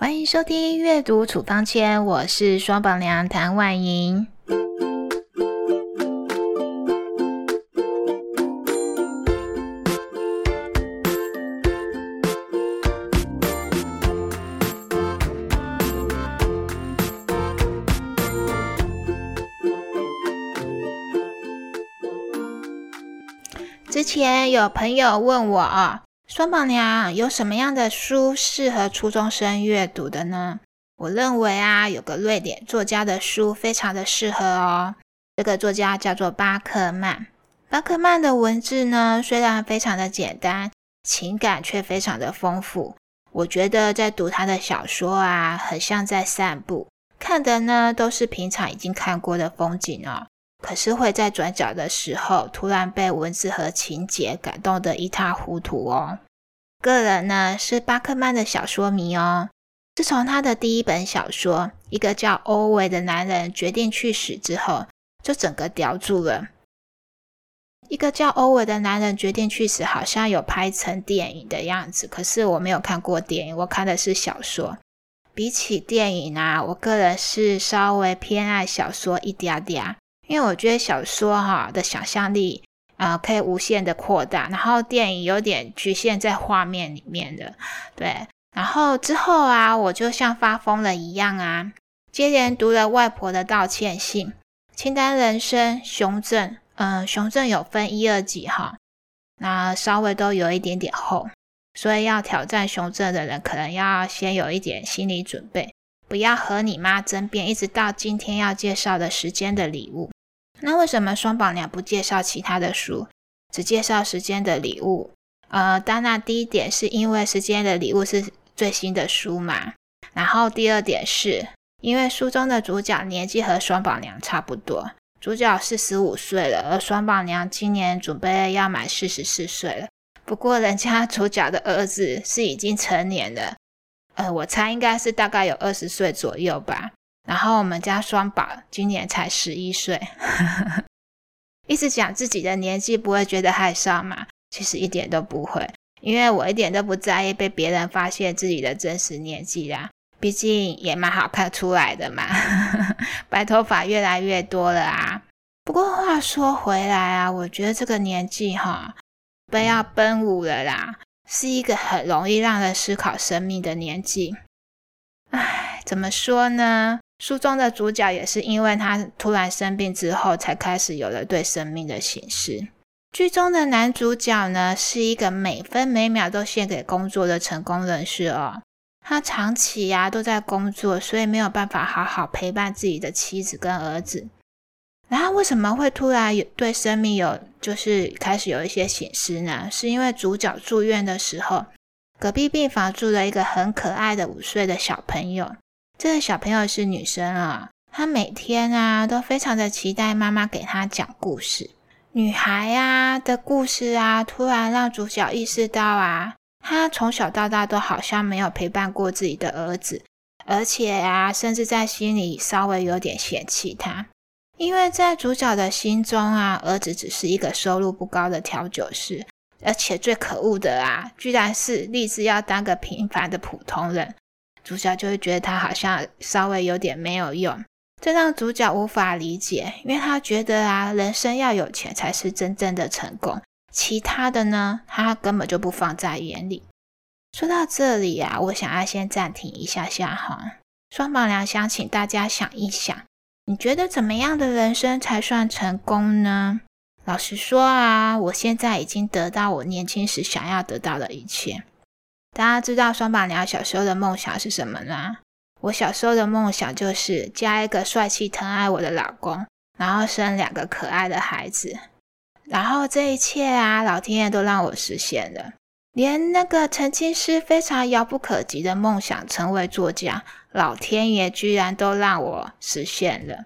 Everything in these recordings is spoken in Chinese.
欢迎收听阅读处方签，我是双榜娘谭婉莹。之前有朋友问我啊。双宝娘有什么样的书适合初中生阅读的呢？我认为啊，有个瑞典作家的书非常的适合哦。这个作家叫做巴克曼。巴克曼的文字呢，虽然非常的简单，情感却非常的丰富。我觉得在读他的小说啊，很像在散步，看的呢都是平常已经看过的风景哦。可是会在转角的时候，突然被文字和情节感动得一塌糊涂哦。个人呢是巴克曼的小说迷哦。自从他的第一本小说《一个叫欧维的男人决定去死》之后，就整个叼住了。一个叫欧维的男人决定去死，好像有拍成电影的样子，可是我没有看过电影，我看的是小说。比起电影啊，我个人是稍微偏爱小说一点点。因为我觉得小说哈的想象力啊可以无限的扩大，然后电影有点局限在画面里面的，对。然后之后啊，我就像发疯了一样啊，接连读了外婆的道歉信、清单人生、熊镇，嗯，熊镇有分一二集哈，那稍微都有一点点厚，所以要挑战熊镇的人，可能要先有一点心理准备，不要和你妈争辩，一直到今天要介绍的时间的礼物。那为什么双宝娘不介绍其他的书，只介绍《时间的礼物》？呃，当然第一点是因为《时间的礼物》是最新的书嘛。然后第二点是因为书中的主角年纪和双宝娘差不多，主角四十五岁了，而双宝娘今年准备要满四十四岁了。不过人家主角的儿子是已经成年了，呃，我猜应该是大概有二十岁左右吧。然后我们家双宝今年才十一岁，一直讲自己的年纪不会觉得害臊嘛？其实一点都不会，因为我一点都不在意被别人发现自己的真实年纪啦。毕竟也蛮好看出来的嘛，白头发越来越多了啊。不过话说回来啊，我觉得这个年纪哈，不要奔五了啦，是一个很容易让人思考生命的年纪。唉，怎么说呢？书中的主角也是因为他突然生病之后，才开始有了对生命的醒思。剧中的男主角呢，是一个每分每秒都献给工作的成功人士哦。他长期呀都在工作，所以没有办法好好陪伴自己的妻子跟儿子。然后为什么会突然有对生命有就是开始有一些醒思呢？是因为主角住院的时候，隔壁病房住了一个很可爱的五岁的小朋友。这个小朋友是女生啊，她每天啊都非常的期待妈妈给她讲故事。女孩啊的故事啊，突然让主角意识到啊，她从小到大都好像没有陪伴过自己的儿子，而且啊，甚至在心里稍微有点嫌弃他，因为在主角的心中啊，儿子只是一个收入不高的调酒师，而且最可恶的啊，居然是立志要当个平凡的普通人。主角就会觉得他好像稍微有点没有用，这让主角无法理解，因为他觉得啊，人生要有钱才是真正的成功，其他的呢，他根本就不放在眼里。说到这里啊，我想要先暂停一下下哈，双宝娘想请大家想一想，你觉得怎么样的人生才算成功呢？老实说啊，我现在已经得到我年轻时想要得到的一切。大家知道双宝娘小时候的梦想是什么吗？我小时候的梦想就是嫁一个帅气疼爱我的老公，然后生两个可爱的孩子。然后这一切啊，老天爷都让我实现了。连那个曾经是非常遥不可及的梦想成为作家，老天爷居然都让我实现了。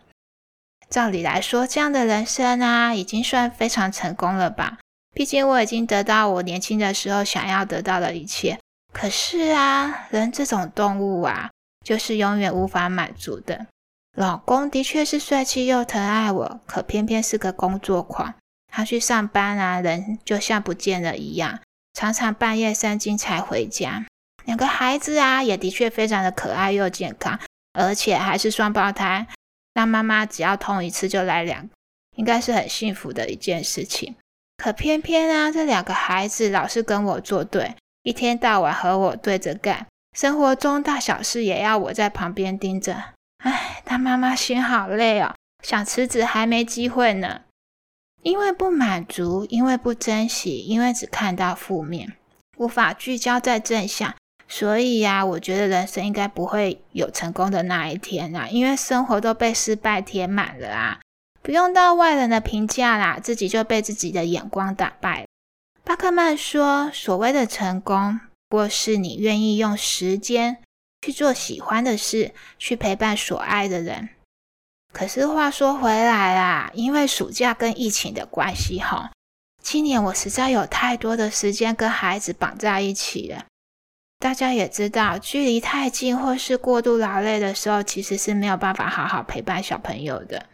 照理来说，这样的人生啊，已经算非常成功了吧？毕竟我已经得到我年轻的时候想要得到的一切。可是啊，人这种动物啊，就是永远无法满足的。老公的确是帅气又疼爱我，可偏偏是个工作狂。他去上班啊，人就像不见了一样，常常半夜三更才回家。两个孩子啊，也的确非常的可爱又健康，而且还是双胞胎。那妈妈只要痛一次就来两，应该是很幸福的一件事情。可偏偏啊，这两个孩子老是跟我作对，一天到晚和我对着干，生活中大小事也要我在旁边盯着。唉，当妈妈心好累哦，想辞职还没机会呢。因为不满足，因为不珍惜，因为只看到负面，无法聚焦在正向。所以呀，我觉得人生应该不会有成功的那一天啊，因为生活都被失败填满了啊，不用到外人的评价啦，自己就被自己的眼光打败。巴克曼说，所谓的成功，不过是你愿意用时间去做喜欢的事，去陪伴所爱的人。可是话说回来啦，因为暑假跟疫情的关系，哈，今年我实在有太多的时间跟孩子绑在一起了。大家也知道，距离太近或是过度劳累的时候，其实是没有办法好好陪伴小朋友的。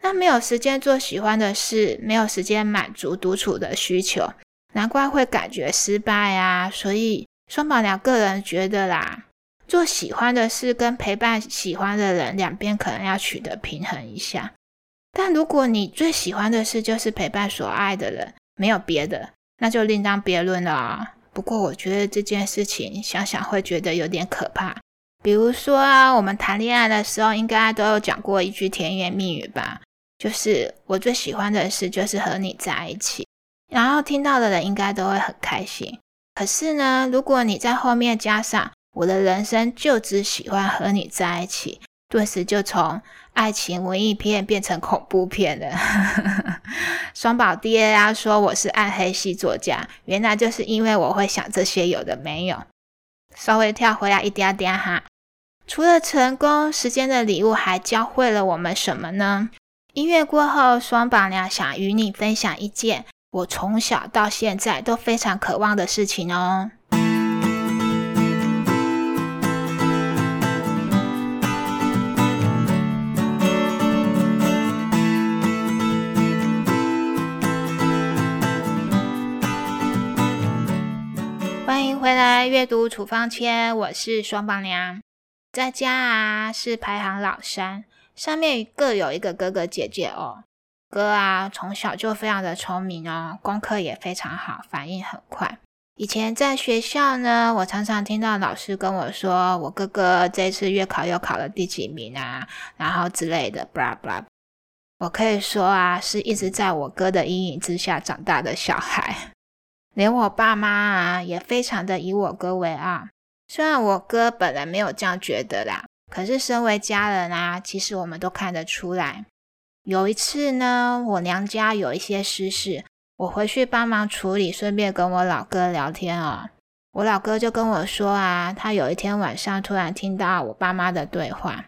那没有时间做喜欢的事，没有时间满足独处的需求，难怪会感觉失败啊！所以双宝娘个人觉得啦，做喜欢的事跟陪伴喜欢的人，两边可能要取得平衡一下。但如果你最喜欢的事就是陪伴所爱的人，没有别的，那就另当别论了啊！不过，我觉得这件事情想想会觉得有点可怕。比如说啊，我们谈恋爱的时候，应该都有讲过一句甜言蜜语吧？就是我最喜欢的事就是和你在一起，然后听到的人应该都会很开心。可是呢，如果你在后面加上我的人生就只喜欢和你在一起。顿时就从爱情文艺片变成恐怖片了。双宝爹啊说我是暗黑系作家，原来就是因为我会想这些有的没有。稍微跳回来一点点哈，除了成功，时间的礼物还教会了我们什么呢？音乐过后，双宝娘想与你分享一件我从小到现在都非常渴望的事情哦。欢迎回来阅读处方签，我是双棒娘，在家啊是排行老三，上面各有一个哥哥姐姐哦。哥啊从小就非常的聪明哦，功课也非常好，反应很快。以前在学校呢，我常常听到老师跟我说，我哥哥这次月考又考了第几名啊，然后之类的，blah blah。我可以说啊，是一直在我哥的阴影之下长大的小孩。连我爸妈啊，也非常的以我哥为傲。虽然我哥本人没有这样觉得啦，可是身为家人啊，其实我们都看得出来。有一次呢，我娘家有一些私事，我回去帮忙处理，顺便跟我老哥聊天哦。我老哥就跟我说啊，他有一天晚上突然听到我爸妈的对话。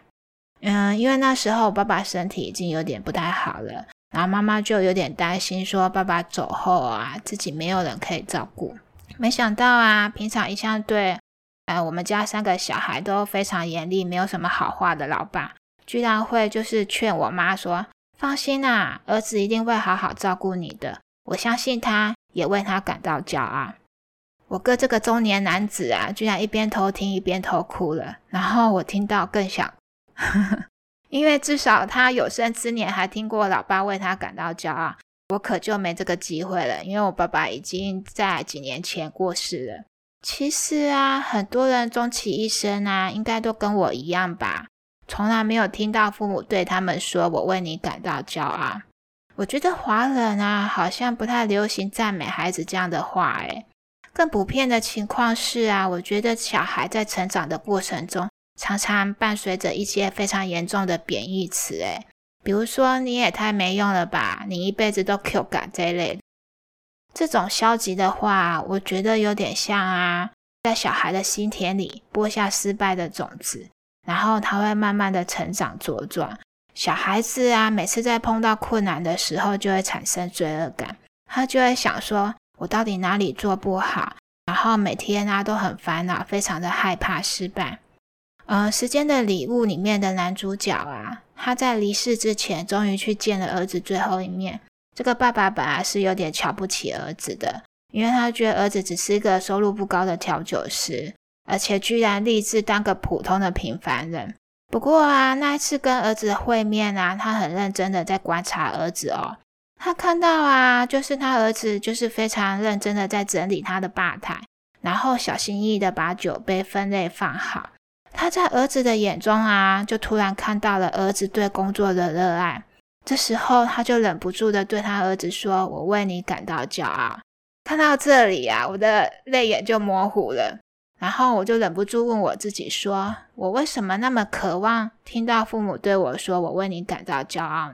嗯，因为那时候我爸爸身体已经有点不太好了。然后妈妈就有点担心，说爸爸走后啊，自己没有人可以照顾。没想到啊，平常一向对，呃，我们家三个小孩都非常严厉，没有什么好话的老爸，居然会就是劝我妈说：“放心啊，儿子一定会好好照顾你的，我相信他，也为他感到骄傲。”我哥这个中年男子啊，居然一边偷听一边偷哭了。然后我听到更想。因为至少他有生之年还听过老爸为他感到骄傲，我可就没这个机会了。因为我爸爸已经在几年前过世了。其实啊，很多人终其一生啊，应该都跟我一样吧，从来没有听到父母对他们说“我为你感到骄傲”。我觉得华人啊，好像不太流行赞美孩子这样的话。诶更普遍的情况是啊，我觉得小孩在成长的过程中。常常伴随着一些非常严重的贬义词，诶比如说你也太没用了吧，你一辈子都 Q 感这一类，这种消极的话，我觉得有点像啊，在小孩的心田里播下失败的种子，然后他会慢慢的成长茁壮。小孩子啊，每次在碰到困难的时候，就会产生罪恶感，他就会想说，我到底哪里做不好？然后每天啊都很烦恼，非常的害怕失败。呃，时间的礼物里面的男主角啊，他在离世之前，终于去见了儿子最后一面。这个爸爸本来是有点瞧不起儿子的，因为他觉得儿子只是一个收入不高的调酒师，而且居然立志当个普通的平凡人。不过啊，那一次跟儿子会面啊，他很认真的在观察儿子哦。他看到啊，就是他儿子就是非常认真的在整理他的吧台，然后小心翼翼的把酒杯分类放好。他在儿子的眼中啊，就突然看到了儿子对工作的热爱。这时候，他就忍不住的对他儿子说：“我为你感到骄傲。”看到这里啊，我的泪眼就模糊了。然后我就忍不住问我自己说：“我为什么那么渴望听到父母对我说‘我为你感到骄傲’？”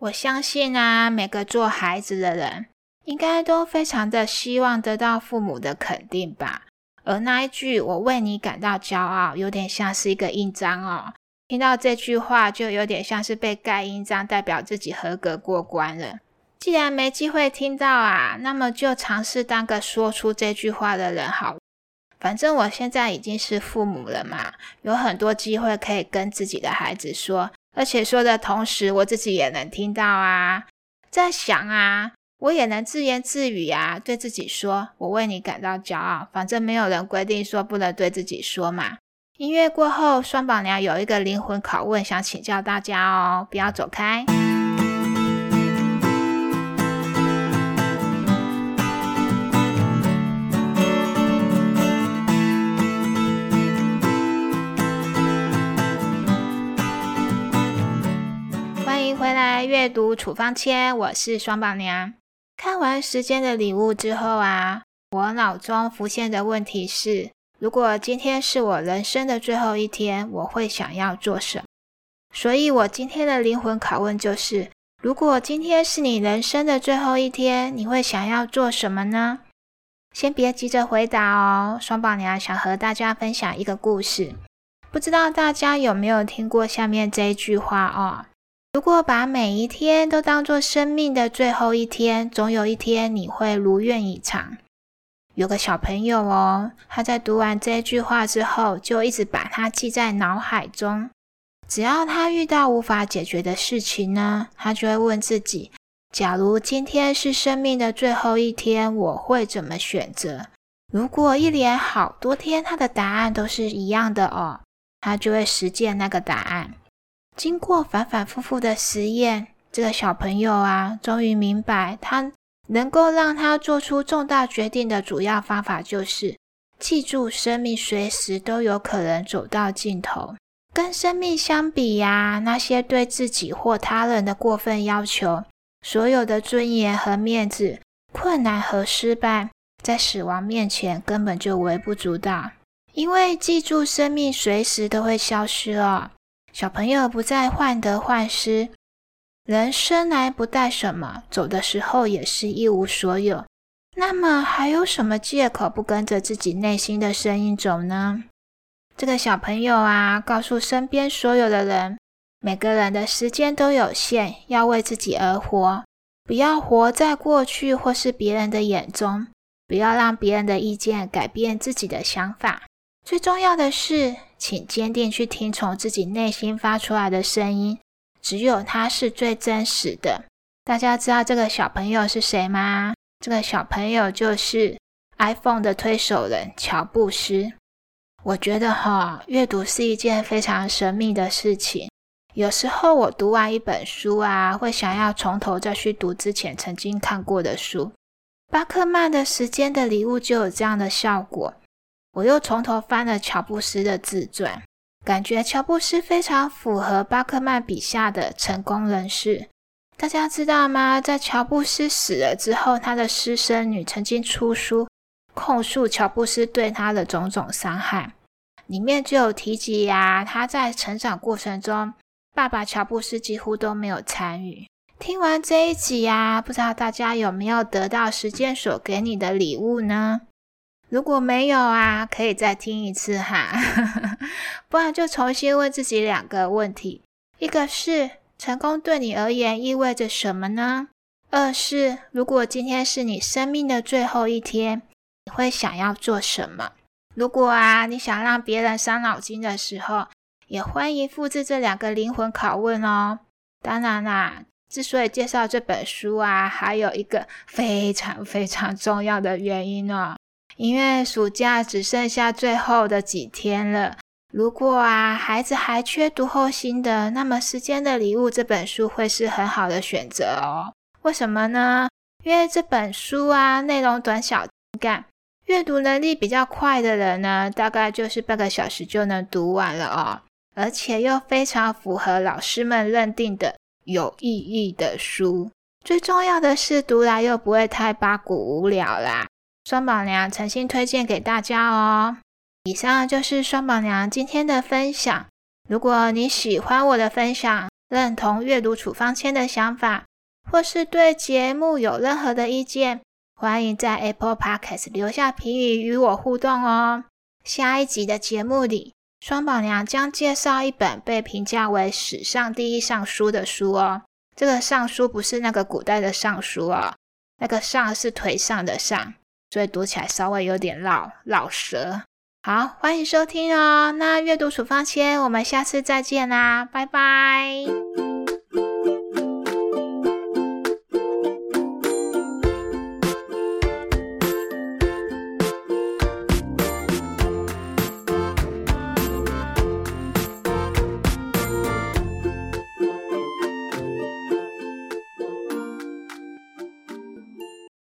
我相信啊，每个做孩子的人应该都非常的希望得到父母的肯定吧。而那一句“我为你感到骄傲”，有点像是一个印章哦。听到这句话，就有点像是被盖印章，代表自己合格过关了。既然没机会听到啊，那么就尝试当个说出这句话的人好。反正我现在已经是父母了嘛，有很多机会可以跟自己的孩子说，而且说的同时，我自己也能听到啊，在想啊。我也能自言自语啊，对自己说：“我为你感到骄傲。”反正没有人规定说不能对自己说嘛。音乐过后，双宝娘有一个灵魂拷问，想请教大家哦，不要走开。来阅读处方签，我是双宝娘。看完时间的礼物之后啊，我脑中浮现的问题是：如果今天是我人生的最后一天，我会想要做什么？所以，我今天的灵魂拷问就是：如果今天是你人生的最后一天，你会想要做什么呢？先别急着回答哦，双宝娘想和大家分享一个故事，不知道大家有没有听过下面这一句话哦？如果把每一天都当作生命的最后一天，总有一天你会如愿以偿。有个小朋友哦，他在读完这句话之后，就一直把它记在脑海中。只要他遇到无法解决的事情呢，他就会问自己：假如今天是生命的最后一天，我会怎么选择？如果一连好多天他的答案都是一样的哦，他就会实践那个答案。经过反反复复的实验，这个小朋友啊，终于明白，他能够让他做出重大决定的主要方法，就是记住生命随时都有可能走到尽头。跟生命相比呀，那些对自己或他人的过分要求，所有的尊严和面子、困难和失败，在死亡面前根本就微不足道。因为记住生命随时都会消失哦。小朋友不再患得患失，人生来不带什么，走的时候也是一无所有。那么还有什么借口不跟着自己内心的声音走呢？这个小朋友啊，告诉身边所有的人：每个人的时间都有限，要为自己而活，不要活在过去或是别人的眼中，不要让别人的意见改变自己的想法。最重要的是，请坚定去听从自己内心发出来的声音，只有它是最真实的。大家知道这个小朋友是谁吗？这个小朋友就是 iPhone 的推手人乔布斯。我觉得哈，阅读是一件非常神秘的事情。有时候我读完一本书啊，会想要从头再去读之前曾经看过的书。巴克曼的《时间的礼物》就有这样的效果。我又从头翻了乔布斯的自传，感觉乔布斯非常符合巴克曼笔下的成功人士。大家知道吗？在乔布斯死了之后，他的私生女曾经出书控诉乔布斯对他的种种伤害，里面就有提及呀，他在成长过程中，爸爸乔布斯几乎都没有参与。听完这一集呀，不知道大家有没有得到时间所给你的礼物呢？如果没有啊，可以再听一次哈，不然就重新问自己两个问题：一个是成功对你而言意味着什么呢？二是如果今天是你生命的最后一天，你会想要做什么？如果啊，你想让别人伤脑筋的时候，也欢迎复制这两个灵魂拷问哦。当然啦，之所以介绍这本书啊，还有一个非常非常重要的原因哦。因为暑假只剩下最后的几天了。如果啊，孩子还缺读后心的，那么《时间的礼物》这本书会是很好的选择哦。为什么呢？因为这本书啊，内容短小精干，阅读能力比较快的人呢，大概就是半个小时就能读完了哦。而且又非常符合老师们认定的有意义的书。最重要的是，读来又不会太八股无聊啦。双宝娘诚心推荐给大家哦。以上就是双宝娘今天的分享。如果你喜欢我的分享，认同阅读处方签的想法，或是对节目有任何的意见，欢迎在 Apple Podcast 留下评语与我互动哦。下一集的节目里，双宝娘将介绍一本被评价为史上第一尚书的书哦。这个尚书不是那个古代的尚书哦，那个上是腿上的上，所以读起来稍微有点绕绕舌。好，欢迎收听哦。那阅读处方签，我们下次再见啦，拜拜。